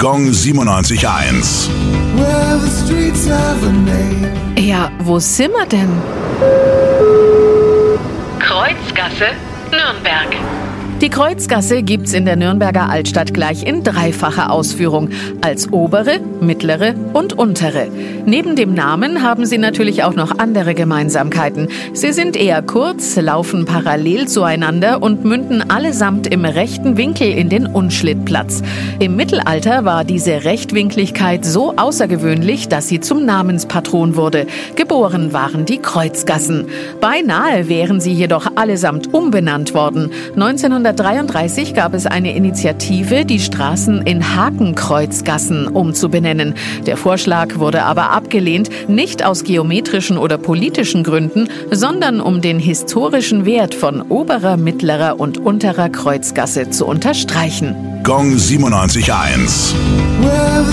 Gong 97.1. Well, the streets have a name. Ja, wo sind wir denn? Kreuzgasse, Nürnberg. Die Kreuzgasse gibt's in der Nürnberger Altstadt gleich in dreifacher Ausführung. Als obere, mittlere und untere. Neben dem Namen haben sie natürlich auch noch andere Gemeinsamkeiten. Sie sind eher kurz, laufen parallel zueinander und münden allesamt im rechten Winkel in den Unschlittplatz. Im Mittelalter war diese Rechtwinkligkeit so außergewöhnlich, dass sie zum Namenspatron wurde. Geboren waren die Kreuzgassen. Beinahe wären sie jedoch allesamt umbenannt worden. 1933 gab es eine Initiative, die Straßen in Hakenkreuzgassen umzubenennen. Der Vorschlag wurde aber abgelehnt, nicht aus geometrischen oder politischen Gründen, sondern um den historischen Wert von oberer, mittlerer und unterer Kreuzgasse zu unterstreichen. Gong 97.1. Well,